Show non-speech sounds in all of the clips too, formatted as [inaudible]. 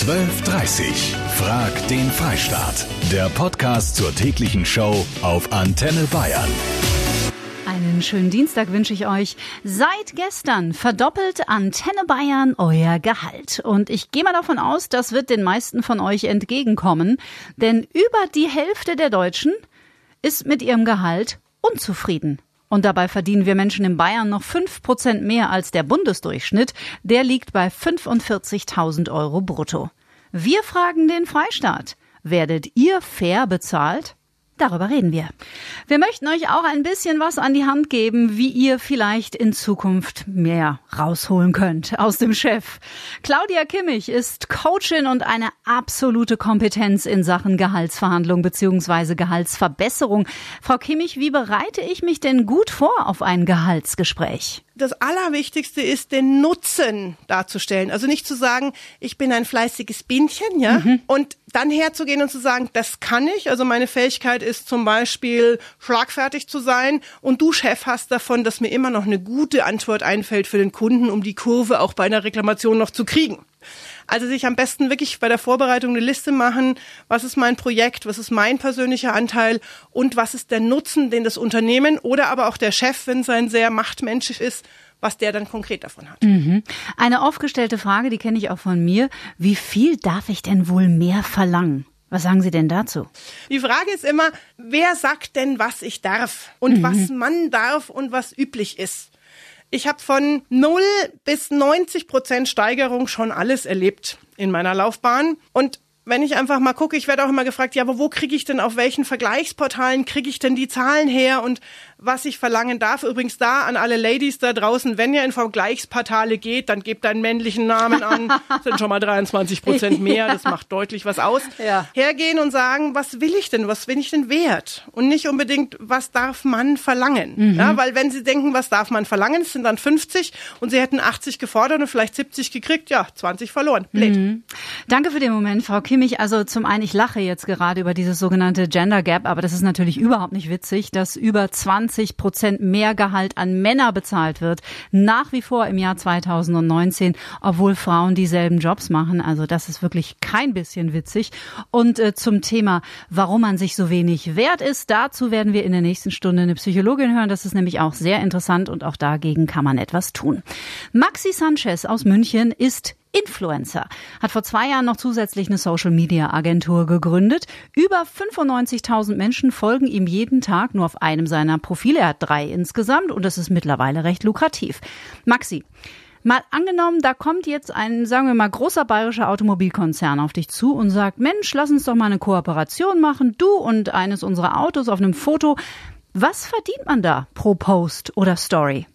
1230. Frag den Freistaat. Der Podcast zur täglichen Show auf Antenne Bayern. Einen schönen Dienstag wünsche ich euch. Seit gestern verdoppelt Antenne Bayern euer Gehalt. Und ich gehe mal davon aus, das wird den meisten von euch entgegenkommen. Denn über die Hälfte der Deutschen ist mit ihrem Gehalt unzufrieden. Und dabei verdienen wir Menschen in Bayern noch fünf Prozent mehr als der Bundesdurchschnitt. Der liegt bei 45.000 Euro brutto. Wir fragen den Freistaat. Werdet ihr fair bezahlt? Darüber reden wir. Wir möchten euch auch ein bisschen was an die Hand geben, wie ihr vielleicht in Zukunft mehr rausholen könnt aus dem Chef. Claudia Kimmich ist Coachin und eine absolute Kompetenz in Sachen Gehaltsverhandlung bzw. Gehaltsverbesserung. Frau Kimmich, wie bereite ich mich denn gut vor auf ein Gehaltsgespräch? Das Allerwichtigste ist, den Nutzen darzustellen. Also nicht zu sagen, ich bin ein fleißiges Bienchen, ja, mhm. und dann herzugehen und zu sagen, das kann ich. Also meine Fähigkeit ist zum Beispiel schlagfertig zu sein und du Chef hast davon, dass mir immer noch eine gute Antwort einfällt für den Kunden, um die Kurve auch bei einer Reklamation noch zu kriegen. Also sich am besten wirklich bei der Vorbereitung eine Liste machen, was ist mein Projekt, was ist mein persönlicher Anteil und was ist der Nutzen, den das Unternehmen oder aber auch der Chef, wenn es ein sehr machtmenschlich ist, was der dann konkret davon hat. Mhm. Eine aufgestellte Frage, die kenne ich auch von mir. Wie viel darf ich denn wohl mehr verlangen? Was sagen Sie denn dazu? Die Frage ist immer, wer sagt denn, was ich darf und mhm. was man darf und was üblich ist. Ich habe von 0 bis 90 Prozent Steigerung schon alles erlebt in meiner Laufbahn. Und wenn ich einfach mal gucke, ich werde auch immer gefragt, ja, aber wo kriege ich denn, auf welchen Vergleichsportalen kriege ich denn die Zahlen her und was ich verlangen darf? Übrigens da an alle Ladies da draußen, wenn ihr in Vergleichsportale geht, dann gebt einen männlichen Namen an, [laughs] sind schon mal 23 Prozent mehr, das macht deutlich was aus. [laughs] Ja. Hergehen und sagen, was will ich denn, was bin ich denn wert? Und nicht unbedingt, was darf man verlangen? Mhm. Ja, weil wenn sie denken, was darf man verlangen, es sind dann 50 und sie hätten 80 gefordert und vielleicht 70 gekriegt, ja, 20 verloren. Blöd. Mhm. Danke für den Moment, Frau Kim mich, also zum einen, ich lache jetzt gerade über dieses sogenannte Gender Gap, aber das ist natürlich überhaupt nicht witzig, dass über 20 Prozent mehr Gehalt an Männer bezahlt wird, nach wie vor im Jahr 2019, obwohl Frauen dieselben Jobs machen. Also das ist wirklich kein bisschen witzig. Und äh, zum Thema, warum man sich so wenig wert ist, dazu werden wir in der nächsten Stunde eine Psychologin hören. Das ist nämlich auch sehr interessant und auch dagegen kann man etwas tun. Maxi Sanchez aus München ist Influencer, hat vor zwei Jahren noch zusätzlich eine Social-Media-Agentur gegründet. Über 95.000 Menschen folgen ihm jeden Tag nur auf einem seiner Profile. Er hat drei insgesamt und das ist mittlerweile recht lukrativ. Maxi, Mal angenommen, da kommt jetzt ein, sagen wir mal, großer bayerischer Automobilkonzern auf dich zu und sagt, Mensch, lass uns doch mal eine Kooperation machen, du und eines unserer Autos auf einem Foto. Was verdient man da pro Post oder Story?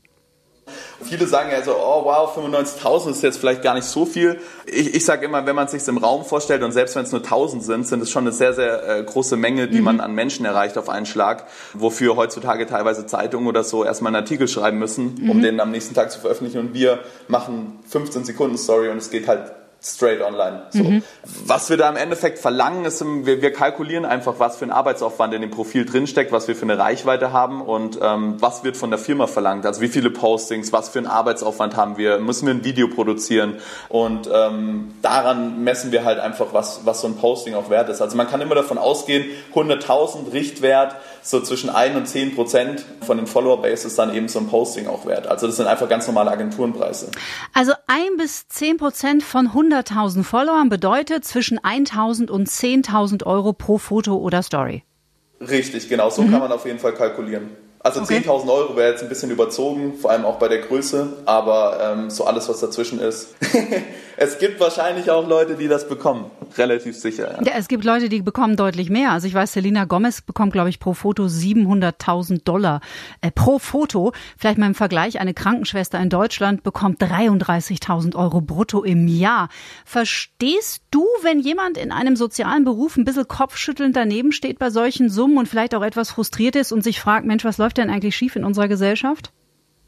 Viele sagen ja so, oh wow, 95.000 ist jetzt vielleicht gar nicht so viel. Ich, ich sage immer, wenn man es sich im Raum vorstellt und selbst wenn es nur 1.000 sind, sind es schon eine sehr, sehr äh, große Menge, die mhm. man an Menschen erreicht auf einen Schlag, wofür heutzutage teilweise Zeitungen oder so erstmal einen Artikel schreiben müssen, mhm. um den am nächsten Tag zu veröffentlichen. Und wir machen 15 Sekunden Story und es geht halt straight online. So. Mhm. Was wir da im Endeffekt verlangen, ist, wir, wir, kalkulieren einfach, was für ein Arbeitsaufwand in dem Profil drinsteckt, was wir für eine Reichweite haben und ähm, was wird von der Firma verlangt. Also wie viele Postings, was für einen Arbeitsaufwand haben wir, müssen wir ein Video produzieren und ähm, daran messen wir halt einfach, was, was so ein Posting auch wert ist. Also man kann immer davon ausgehen, 100.000 Richtwert, so zwischen 1 und 10 Prozent von dem Follower-Base ist dann eben so ein Posting auch wert. Also das sind einfach ganz normale Agenturenpreise. Also 1 bis 10 Prozent von 100 100.000 Followern bedeutet zwischen 1.000 und 10.000 Euro pro Foto oder Story. Richtig, genau. So mhm. kann man auf jeden Fall kalkulieren. Also okay. 10.000 Euro wäre jetzt ein bisschen überzogen, vor allem auch bei der Größe, aber ähm, so alles, was dazwischen ist. [laughs] es gibt wahrscheinlich auch Leute, die das bekommen, relativ sicher. Ja. ja. es gibt Leute, die bekommen deutlich mehr. Also ich weiß, Selina Gomez bekommt, glaube ich, pro Foto 700.000 Dollar äh, pro Foto. Vielleicht mal im Vergleich, eine Krankenschwester in Deutschland bekommt 33.000 Euro brutto im Jahr. Verstehst du, wenn jemand in einem sozialen Beruf ein bisschen kopfschüttelnd daneben steht bei solchen Summen und vielleicht auch etwas frustriert ist und sich fragt, Mensch, was läuft läuft denn eigentlich schief in unserer Gesellschaft?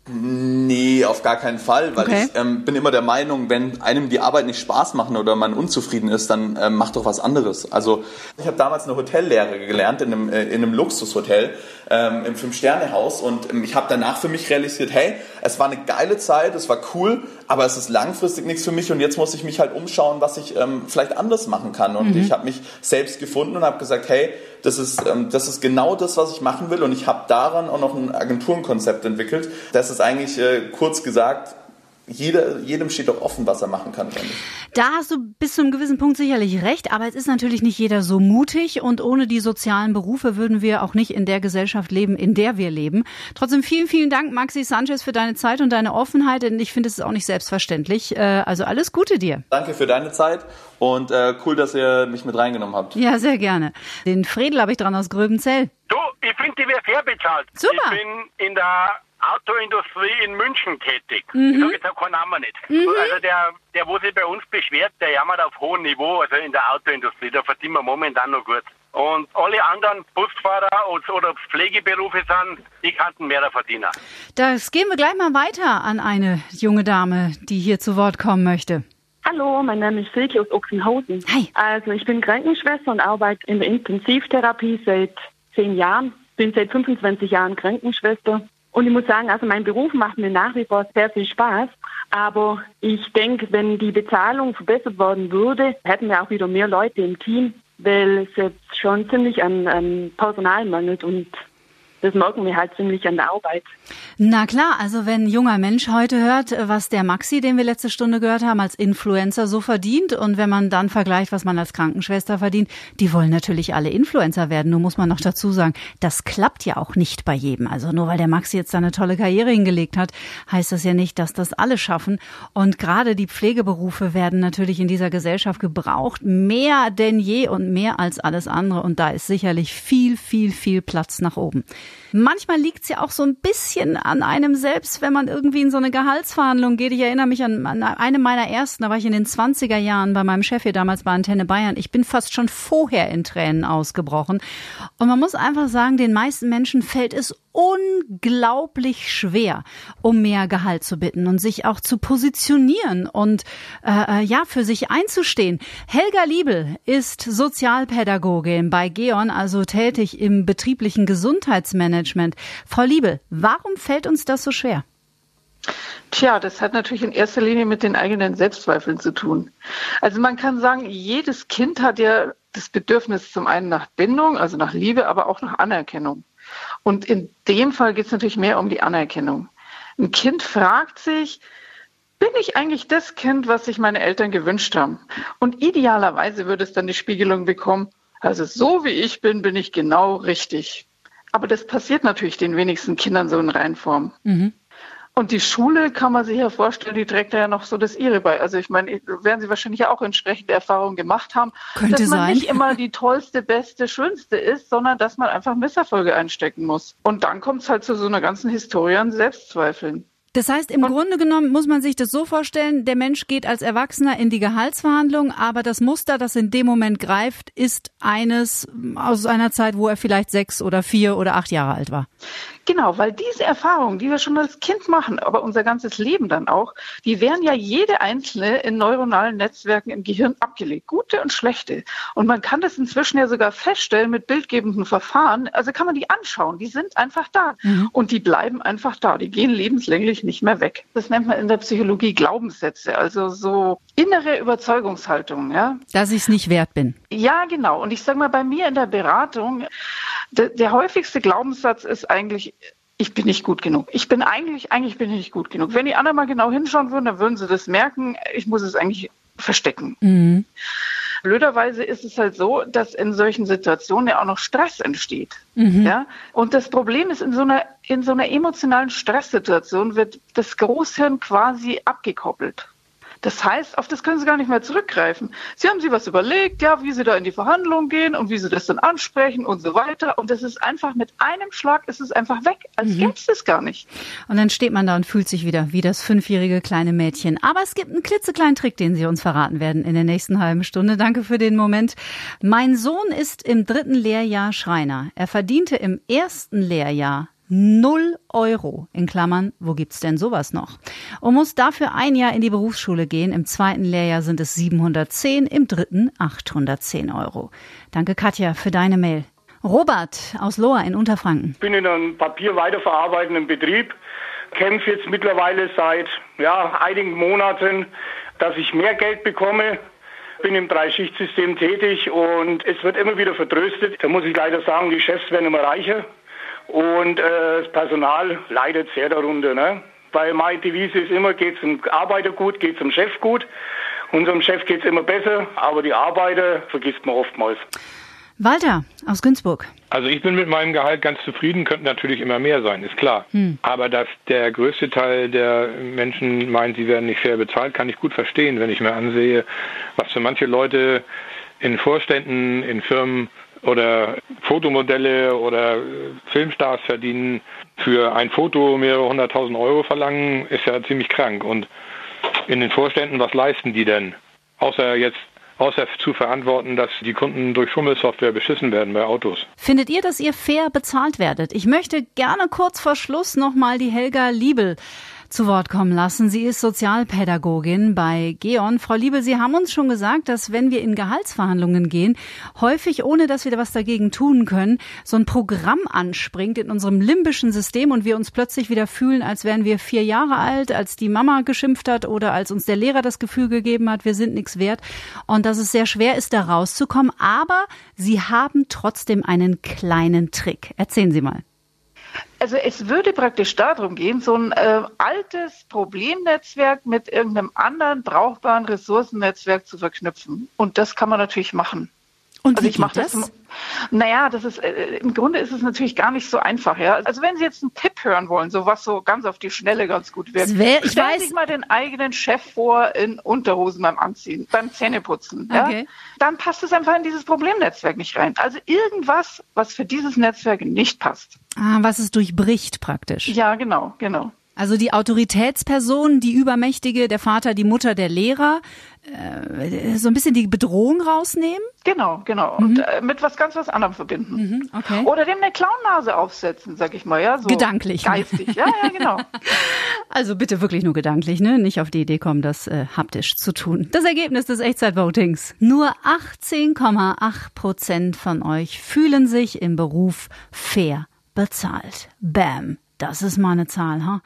Nee, auf gar keinen Fall, weil okay. ich ähm, bin immer der Meinung, wenn einem die Arbeit nicht Spaß macht oder man unzufrieden ist, dann ähm, macht doch was anderes. Also ich habe damals eine Hotellehre gelernt in einem, äh, in einem Luxushotel ähm, im Fünf-Sterne-Haus und ähm, ich habe danach für mich realisiert, hey, es war eine geile Zeit, es war cool, aber es ist langfristig nichts für mich und jetzt muss ich mich halt umschauen, was ich ähm, vielleicht anders machen kann. Und mhm. ich habe mich selbst gefunden und habe gesagt, hey, das ist, ähm, das ist genau das, was ich machen will und ich habe daran auch noch ein Agenturenkonzept entwickelt. Das ist eigentlich äh, kurz gesagt jeder, jedem steht doch offen, was er machen kann. Da hast du bis zu einem gewissen Punkt sicherlich recht, aber es ist natürlich nicht jeder so mutig und ohne die sozialen Berufe würden wir auch nicht in der Gesellschaft leben, in der wir leben. Trotzdem vielen, vielen Dank, Maxi Sanchez, für deine Zeit und deine Offenheit, denn ich finde es ist auch nicht selbstverständlich. Äh, also alles Gute dir. Danke für deine Zeit und äh, cool, dass ihr mich mit reingenommen habt. Ja, sehr gerne. Den Fredel habe ich dran aus Gröbenzell. Du, ich finde, die wäre fair bezahlt. Super. Ich bin in der Autoindustrie in München tätig. Mhm. Ich sage jetzt auch keinen Namen nicht. Mhm. Also der, der, wo sich bei uns beschwert, der jammert auf hohem Niveau, also in der Autoindustrie, da verdienen wir momentan noch gut. Und alle anderen Busfahrer oder Pflegeberufe sind, die kannten mehr verdienen. Das gehen wir gleich mal weiter an eine junge Dame, die hier zu Wort kommen möchte. Hallo, mein Name ist Silke aus Ochsenhausen. Hi. Also ich bin Krankenschwester und arbeite in der Intensivtherapie seit zehn Jahren. Bin seit 25 Jahren Krankenschwester und ich muss sagen, also mein Beruf macht mir nach wie vor sehr viel Spaß. Aber ich denke, wenn die Bezahlung verbessert worden würde, hätten wir auch wieder mehr Leute im Team, weil es jetzt schon ziemlich an, an Personal mangelt und das merken wir halt ziemlich an der Arbeit. Na klar, also wenn ein junger Mensch heute hört, was der Maxi, den wir letzte Stunde gehört haben, als Influencer so verdient und wenn man dann vergleicht, was man als Krankenschwester verdient, die wollen natürlich alle Influencer werden. Nur muss man noch dazu sagen, das klappt ja auch nicht bei jedem. Also nur weil der Maxi jetzt eine tolle Karriere hingelegt hat, heißt das ja nicht, dass das alle schaffen. Und gerade die Pflegeberufe werden natürlich in dieser Gesellschaft gebraucht, mehr denn je und mehr als alles andere. Und da ist sicherlich viel, viel, viel Platz nach oben. Manchmal liegt es ja auch so ein bisschen an einem selbst, wenn man irgendwie in so eine Gehaltsverhandlung geht. Ich erinnere mich an, an eine meiner ersten, da war ich in den 20er Jahren bei meinem Chef hier damals bei Antenne Bayern. Ich bin fast schon vorher in Tränen ausgebrochen. Und man muss einfach sagen, den meisten Menschen fällt es unglaublich schwer, um mehr Gehalt zu bitten und sich auch zu positionieren und äh, äh, ja für sich einzustehen. Helga Liebel ist Sozialpädagogin bei Geon, also tätig im betrieblichen Gesundheitsmanagement. Frau Liebel, warum fällt uns das so schwer? Tja, das hat natürlich in erster Linie mit den eigenen Selbstzweifeln zu tun. Also man kann sagen, jedes Kind hat ja das Bedürfnis zum einen nach Bindung, also nach Liebe, aber auch nach Anerkennung. Und in dem Fall geht es natürlich mehr um die Anerkennung. Ein Kind fragt sich, bin ich eigentlich das Kind, was sich meine Eltern gewünscht haben? Und idealerweise würde es dann die Spiegelung bekommen, also so wie ich bin, bin ich genau richtig. Aber das passiert natürlich den wenigsten Kindern so in Reinform. Mhm. Und die Schule kann man sich ja vorstellen, die trägt ja noch so das ihre bei. Also ich meine, werden Sie wahrscheinlich ja auch entsprechende Erfahrungen gemacht haben, Könnte dass man sein. nicht immer die tollste, beste, schönste ist, sondern dass man einfach Misserfolge einstecken muss. Und dann kommt es halt zu so einer ganzen Historie an Selbstzweifeln. Das heißt, im und Grunde genommen muss man sich das so vorstellen, der Mensch geht als Erwachsener in die Gehaltsverhandlung, aber das Muster, das in dem Moment greift, ist eines aus einer Zeit, wo er vielleicht sechs oder vier oder acht Jahre alt war. Genau, weil diese Erfahrungen, die wir schon als Kind machen, aber unser ganzes Leben dann auch, die werden ja jede einzelne in neuronalen Netzwerken im Gehirn abgelegt, gute und schlechte. Und man kann das inzwischen ja sogar feststellen mit bildgebenden Verfahren. Also kann man die anschauen, die sind einfach da mhm. und die bleiben einfach da, die gehen lebenslänglich nicht mehr weg. Das nennt man in der Psychologie Glaubenssätze, also so innere Überzeugungshaltung. Ja? Dass ich es nicht wert bin. Ja, genau. Und ich sage mal, bei mir in der Beratung, der, der häufigste Glaubenssatz ist eigentlich, ich bin nicht gut genug. Ich bin eigentlich, eigentlich bin ich nicht gut genug. Wenn die anderen mal genau hinschauen würden, dann würden sie das merken. Ich muss es eigentlich verstecken. Mhm. Blöderweise ist es halt so, dass in solchen Situationen ja auch noch Stress entsteht. Mhm. Ja? Und das Problem ist, in so einer, in so einer emotionalen Stresssituation wird das Großhirn quasi abgekoppelt. Das heißt, auf das können Sie gar nicht mehr zurückgreifen. Sie haben sich was überlegt, ja, wie Sie da in die Verhandlungen gehen und wie Sie das dann ansprechen und so weiter. Und das ist einfach mit einem Schlag ist es einfach weg, als mhm. gäbe es das gar nicht. Und dann steht man da und fühlt sich wieder wie das fünfjährige kleine Mädchen. Aber es gibt einen klitzekleinen Trick, den Sie uns verraten werden in der nächsten halben Stunde. Danke für den Moment. Mein Sohn ist im dritten Lehrjahr Schreiner. Er verdiente im ersten Lehrjahr Null Euro. In Klammern, wo gibt's denn sowas noch? Und muss dafür ein Jahr in die Berufsschule gehen. Im zweiten Lehrjahr sind es 710, im dritten 810 Euro. Danke Katja für deine Mail. Robert aus Lohr in Unterfranken. Ich bin in einem papierweiterverarbeitenden Betrieb kämpfe jetzt mittlerweile seit ja, einigen Monaten, dass ich mehr Geld bekomme. Bin im Dreischichtsystem tätig und es wird immer wieder vertröstet. Da muss ich leider sagen, die Chefs werden immer reicher und äh, das Personal leidet sehr darunter. Ne? Weil meine Devise ist immer, geht es dem Arbeiter gut, geht es dem Chef gut. Unserem Chef geht es immer besser, aber die Arbeiter vergisst man oftmals. Walter aus Günzburg. Also ich bin mit meinem Gehalt ganz zufrieden, könnte natürlich immer mehr sein, ist klar. Hm. Aber dass der größte Teil der Menschen meint, sie werden nicht fair bezahlt, kann ich gut verstehen, wenn ich mir ansehe, was für manche Leute in Vorständen, in Firmen oder Fotomodelle oder Filmstars verdienen, für ein Foto mehrere hunderttausend Euro verlangen, ist ja ziemlich krank. Und in den Vorständen, was leisten die denn? Außer jetzt außer zu verantworten, dass die Kunden durch Schummelsoftware beschissen werden bei Autos. Findet ihr, dass ihr fair bezahlt werdet? Ich möchte gerne kurz vor Schluss nochmal die Helga Liebel zu Wort kommen lassen. Sie ist Sozialpädagogin bei Geon. Frau Liebel, Sie haben uns schon gesagt, dass wenn wir in Gehaltsverhandlungen gehen, häufig, ohne dass wir was dagegen tun können, so ein Programm anspringt in unserem limbischen System und wir uns plötzlich wieder fühlen, als wären wir vier Jahre alt, als die Mama geschimpft hat oder als uns der Lehrer das Gefühl gegeben hat, wir sind nichts wert und dass es sehr schwer ist, da rauszukommen. Aber Sie haben trotzdem einen kleinen Trick. Erzählen Sie mal. Also es würde praktisch darum gehen, so ein äh, altes Problemnetzwerk mit irgendeinem anderen brauchbaren Ressourcennetzwerk zu verknüpfen. Und das kann man natürlich machen. Und also ich mache das? das? Naja, das ist äh, im Grunde ist es natürlich gar nicht so einfach, ja. Also wenn Sie jetzt einen Tipp hören wollen, so was so ganz auf die Schnelle ganz gut wirkt, wär, ich stellen weiß. sich mal den eigenen Chef vor in Unterhosen beim Anziehen, beim Zähneputzen. Okay. Ja? Dann passt es einfach in dieses Problemnetzwerk nicht rein. Also irgendwas, was für dieses Netzwerk nicht passt. Ah, was es durchbricht praktisch. Ja, genau, genau. Also die Autoritätsperson, die Übermächtige, der Vater, die Mutter, der Lehrer, äh, so ein bisschen die Bedrohung rausnehmen? Genau, genau. Mhm. Und äh, mit was ganz was anderem verbinden. Mhm, okay. Oder dem eine Clownnase aufsetzen, sag ich mal, ja. So gedanklich. Geistig, ja, ja, genau. [laughs] Also bitte wirklich nur gedanklich, ne? Nicht auf die Idee kommen, das äh, haptisch zu tun. Das Ergebnis des Echtzeitvotings. Nur 18,8 Prozent von euch fühlen sich im Beruf fair bezahlt. Bam. Das ist mal eine Zahl, ha?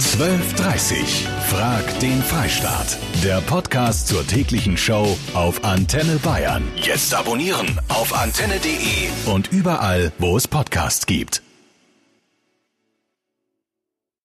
12.30 Frag den Freistaat. Der Podcast zur täglichen Show auf Antenne Bayern. Jetzt abonnieren auf antenne.de und überall, wo es Podcasts gibt.